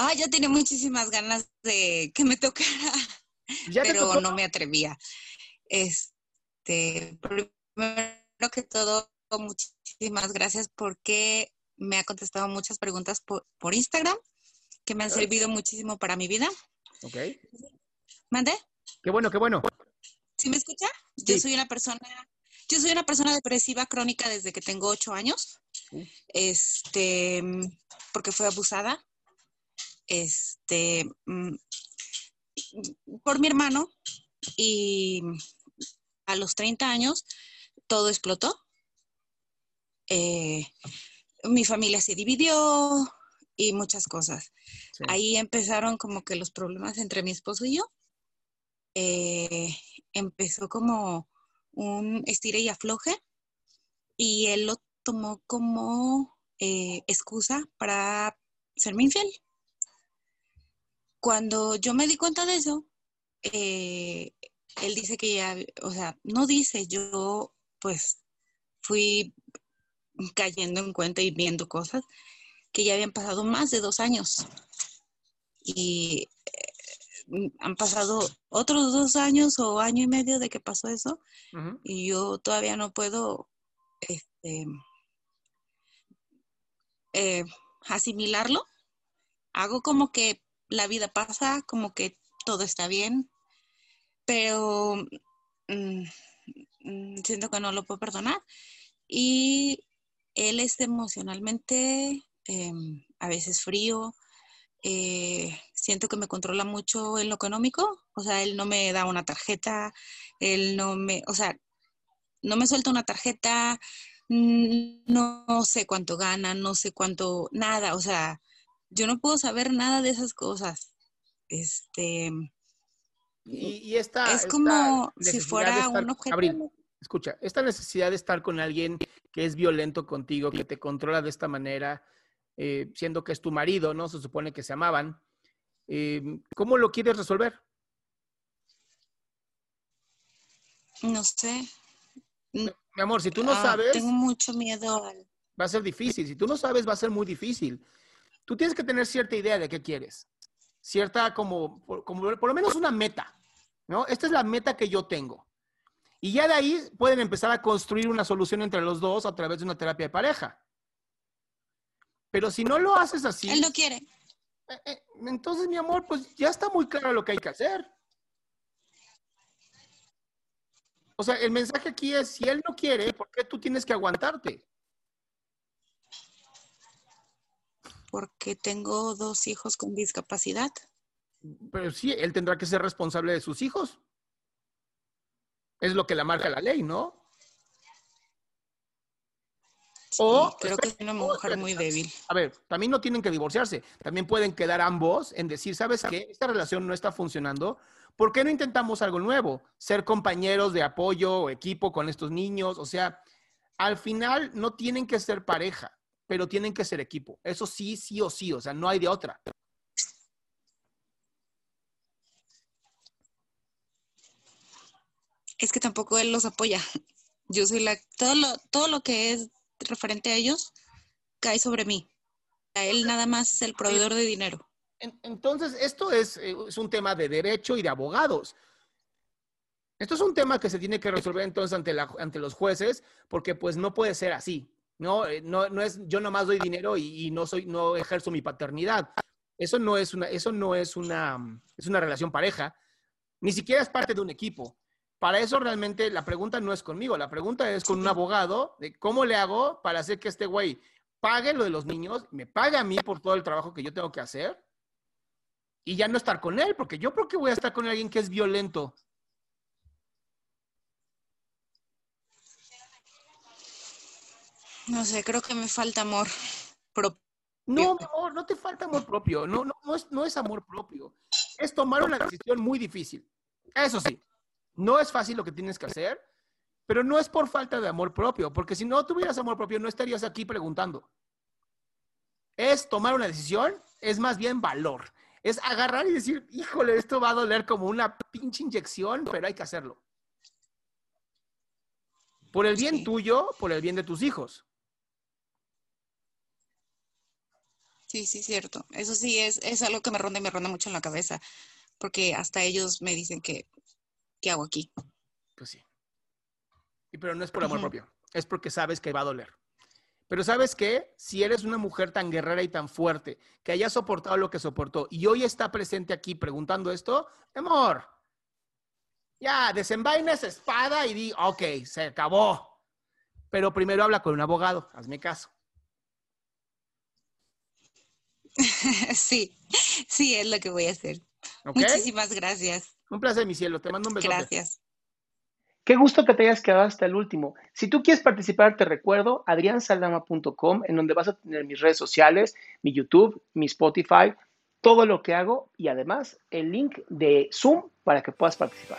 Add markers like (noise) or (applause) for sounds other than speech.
Ah, yo tenía muchísimas ganas de que me tocara, ¿Ya pero tocó? no me atrevía. Este, primero que todo, muchísimas gracias porque me ha contestado muchas preguntas por, por Instagram que me han servido muchísimo para mi vida. Ok. ¿Mande? Qué bueno, qué bueno. ¿Sí me escucha? Yo soy una persona, yo soy una persona depresiva crónica desde que tengo ocho años. Uh. Este, porque fue abusada. Este, mm, por mi hermano. Y a los 30 años todo explotó. Eh, mi familia se dividió y muchas cosas. Sí. Ahí empezaron como que los problemas entre mi esposo y yo. Eh, empezó como un estire y afloje y él lo tomó como eh, excusa para serme infiel. Cuando yo me di cuenta de eso, eh, él dice que ya, o sea, no dice, yo pues fui cayendo en cuenta y viendo cosas que ya habían pasado más de dos años. Y eh, han pasado otros dos años o año y medio de que pasó eso y yo todavía no puedo este, eh, asimilarlo. Hago como que la vida pasa, como que todo está bien, pero mm, mm, siento que no lo puedo perdonar. Y él es emocionalmente em, a veces frío. eh, siento que me controla mucho en lo económico, o sea, él no me da una tarjeta, él no me, o sea, no me suelta una tarjeta, no sé cuánto gana, no sé cuánto, nada, o sea, yo no puedo saber nada de esas cosas. Este, Y, y esta, es esta como si fuera un objeto. Abril, escucha, esta necesidad de estar con alguien que es violento contigo, que te controla de esta manera, eh, siendo que es tu marido, ¿no? Se supone que se amaban. eh, ¿Cómo lo quieres resolver? No sé. Mm, Mi amor, si tú no ah, sabes, Tengo mucho miedo al... va a ser difícil. Si tú no sabes, va a ser muy difícil. Tú tienes que tener cierta idea de qué quieres. Cierta, como, por- como por lo menos una meta, ¿no? Esta es la meta que yo tengo. Y ya de ahí pueden empezar a construir una solución entre los dos a través de una terapia de pareja. Pero si no lo haces así, Él no quiere. eh, eh, entonces, mi amor, pues ya está muy claro lo que hay que hacer. O sea, el mensaje aquí es, si él no quiere, ¿por qué tú tienes que aguantarte? Porque tengo dos hijos con discapacidad. Pero sí, él tendrá que ser responsable de sus hijos. Es lo que la marca la ley, ¿no? o, creo que es una mujer muy débil. A ver, también no tienen que divorciarse. También pueden quedar ambos en decir, ¿sabes qué? Esta relación no está funcionando. ¿Por qué no intentamos algo nuevo? Ser compañeros de apoyo o equipo con estos niños. O sea, al final no tienen que ser pareja, pero tienen que ser equipo. Eso sí, sí o sí. O sea, no hay de otra. Es que tampoco él los apoya. Yo soy la, todo lo, todo lo que es referente a ellos cae sobre mí. A él nada más es el proveedor de dinero. Entonces, esto es, eh, es, un tema de derecho y de abogados. Esto es un tema que se tiene que resolver entonces ante, la, ante los jueces, porque pues no puede ser así. No, eh, no, no es yo nomás doy dinero y, y, no soy, no ejerzo mi paternidad. Eso no es una, eso no es una, es una relación pareja. Ni siquiera es parte de un equipo para eso realmente la pregunta no es conmigo, la pregunta es con un abogado de cómo le hago para hacer que este güey pague lo de los niños, me pague a mí por todo el trabajo que yo tengo que hacer y ya no estar con él, porque yo creo que voy a estar con alguien que es violento. No sé, creo que me falta amor propio. No, amor, no te falta amor propio, no, no, no, es, no es amor propio. Es tomar una decisión muy difícil. Eso sí, no es fácil lo que tienes que hacer, pero no es por falta de amor propio, porque si no tuvieras amor propio no estarías aquí preguntando. Es tomar una decisión, es más bien valor. Es agarrar y decir, híjole, esto va a doler como una pinche inyección, pero hay que hacerlo. Por el bien tuyo, por el bien de tus hijos. Sí, sí, cierto. Eso sí es, es algo que me ronda y me ronda mucho en la cabeza, porque hasta ellos me dicen que ¿qué hago aquí? Pues sí. Y pero no es por amor propio, es porque sabes que va a doler. Pero sabes qué, si eres una mujer tan guerrera y tan fuerte, que haya soportado lo que soportó y hoy está presente aquí preguntando esto, amor, ya, desenvaina esa espada y di, ok, se acabó. Pero primero habla con un abogado, hazme caso. (laughs) Sí, sí, es lo que voy a hacer. Muchísimas gracias. Un placer, mi cielo. Te mando un beso. Gracias. Qué gusto que te hayas quedado hasta el último. Si tú quieres participar, te recuerdo adriansaldama.com, en donde vas a tener mis redes sociales, mi YouTube, mi Spotify, todo lo que hago y además el link de Zoom para que puedas participar.